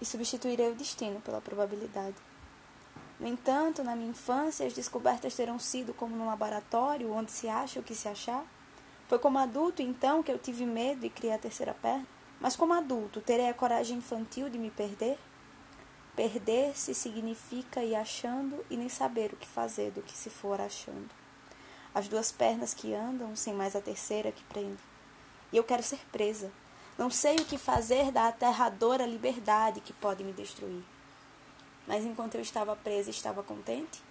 e substituirei o destino pela probabilidade. No entanto, na minha infância, as descobertas terão sido como num laboratório onde se acha o que se achar? Foi como adulto, então, que eu tive medo e criei a terceira perna? Mas como adulto, terei a coragem infantil de me perder? Perder-se significa ir achando e nem saber o que fazer do que se for achando. As duas pernas que andam, sem mais a terceira que prende. E eu quero ser presa. Não sei o que fazer da aterradora liberdade que pode me destruir. Mas enquanto eu estava presa, estava contente?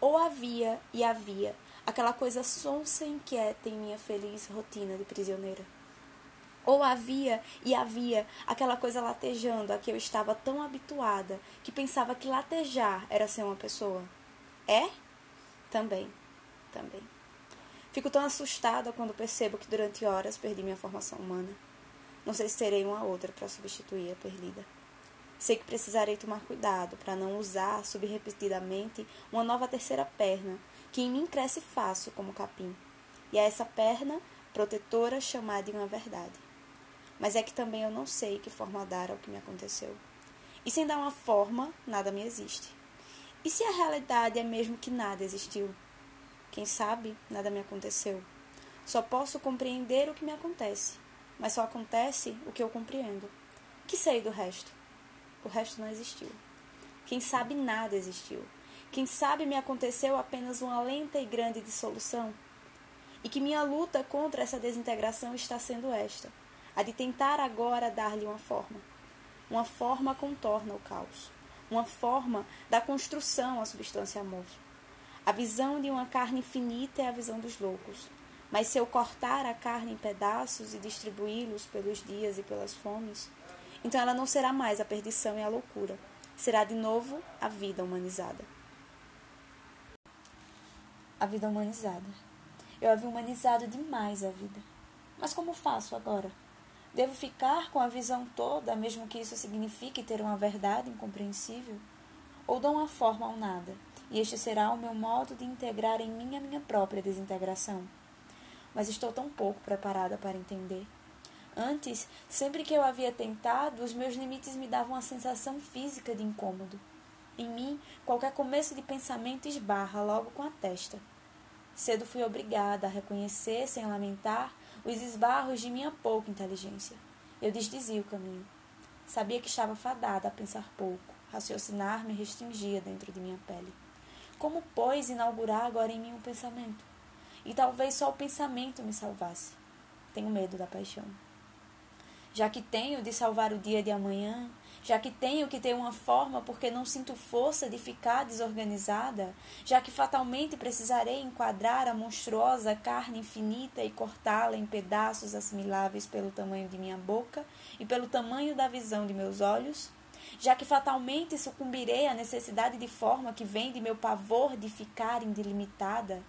Ou havia e havia aquela coisa sonsa e inquieta em minha feliz rotina de prisioneira? Ou havia e havia aquela coisa latejando a que eu estava tão habituada que pensava que latejar era ser uma pessoa? É? Também, também. Fico tão assustada quando percebo que durante horas perdi minha formação humana. Não sei se terei uma outra para substituir a perdida. Sei que precisarei tomar cuidado para não usar subrepetidamente uma nova terceira perna que em mim cresce fácil como capim. E a essa perna protetora chamar de uma verdade. Mas é que também eu não sei que forma dar ao que me aconteceu. E sem dar uma forma, nada me existe. E se a realidade é mesmo que nada existiu? Quem sabe, nada me aconteceu. Só posso compreender o que me acontece, mas só acontece o que eu compreendo. Que sei do resto? O resto não existiu. Quem sabe nada existiu. Quem sabe me aconteceu apenas uma lenta e grande dissolução. E que minha luta contra essa desintegração está sendo esta a de tentar agora dar-lhe uma forma. Uma forma contorna o caos. Uma forma da construção à substância amorfa. A visão de uma carne infinita é a visão dos loucos. Mas se eu cortar a carne em pedaços e distribuí-los pelos dias e pelas fomes, então ela não será mais a perdição e a loucura. Será de novo a vida humanizada. A vida humanizada. Eu havia humanizado demais a vida. Mas como faço agora? Devo ficar com a visão toda, mesmo que isso signifique ter uma verdade incompreensível? Ou dou uma forma ao nada, e este será o meu modo de integrar em mim a minha própria desintegração? Mas estou tão pouco preparada para entender. Antes, sempre que eu havia tentado, os meus limites me davam uma sensação física de incômodo. Em mim, qualquer começo de pensamento esbarra logo com a testa. Cedo fui obrigada a reconhecer, sem lamentar, os esbarros de minha pouca inteligência. Eu desdizia o caminho. Sabia que estava fadada a pensar pouco. Raciocinar me restringia dentro de minha pele. Como, pois, inaugurar agora em mim um pensamento? E talvez só o pensamento me salvasse. Tenho medo da paixão. Já que tenho de salvar o dia de amanhã, já que tenho que ter uma forma porque não sinto força de ficar desorganizada, já que fatalmente precisarei enquadrar a monstruosa carne infinita e cortá-la em pedaços assimiláveis pelo tamanho de minha boca e pelo tamanho da visão de meus olhos, já que fatalmente sucumbirei à necessidade de forma que vem de meu pavor de ficar indelimitada,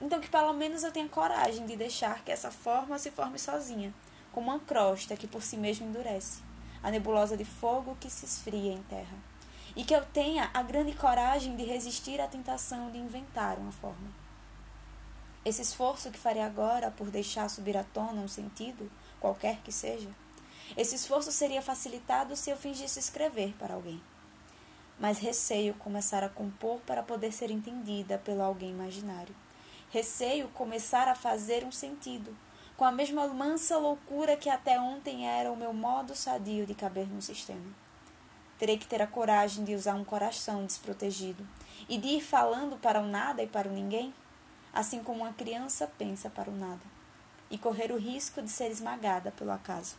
então que pelo menos eu tenha coragem de deixar que essa forma se forme sozinha, como uma crosta que por si mesma endurece a nebulosa de fogo que se esfria em terra. E que eu tenha a grande coragem de resistir à tentação de inventar uma forma. Esse esforço que farei agora por deixar subir à tona um sentido, qualquer que seja, esse esforço seria facilitado se eu fingisse escrever para alguém. Mas receio começar a compor para poder ser entendida pelo alguém imaginário. Receio começar a fazer um sentido, com a mesma mansa loucura que até ontem era o meu modo sadio de caber no sistema. Terei que ter a coragem de usar um coração desprotegido e de ir falando para o nada e para o ninguém, assim como uma criança pensa para o nada, e correr o risco de ser esmagada pelo acaso.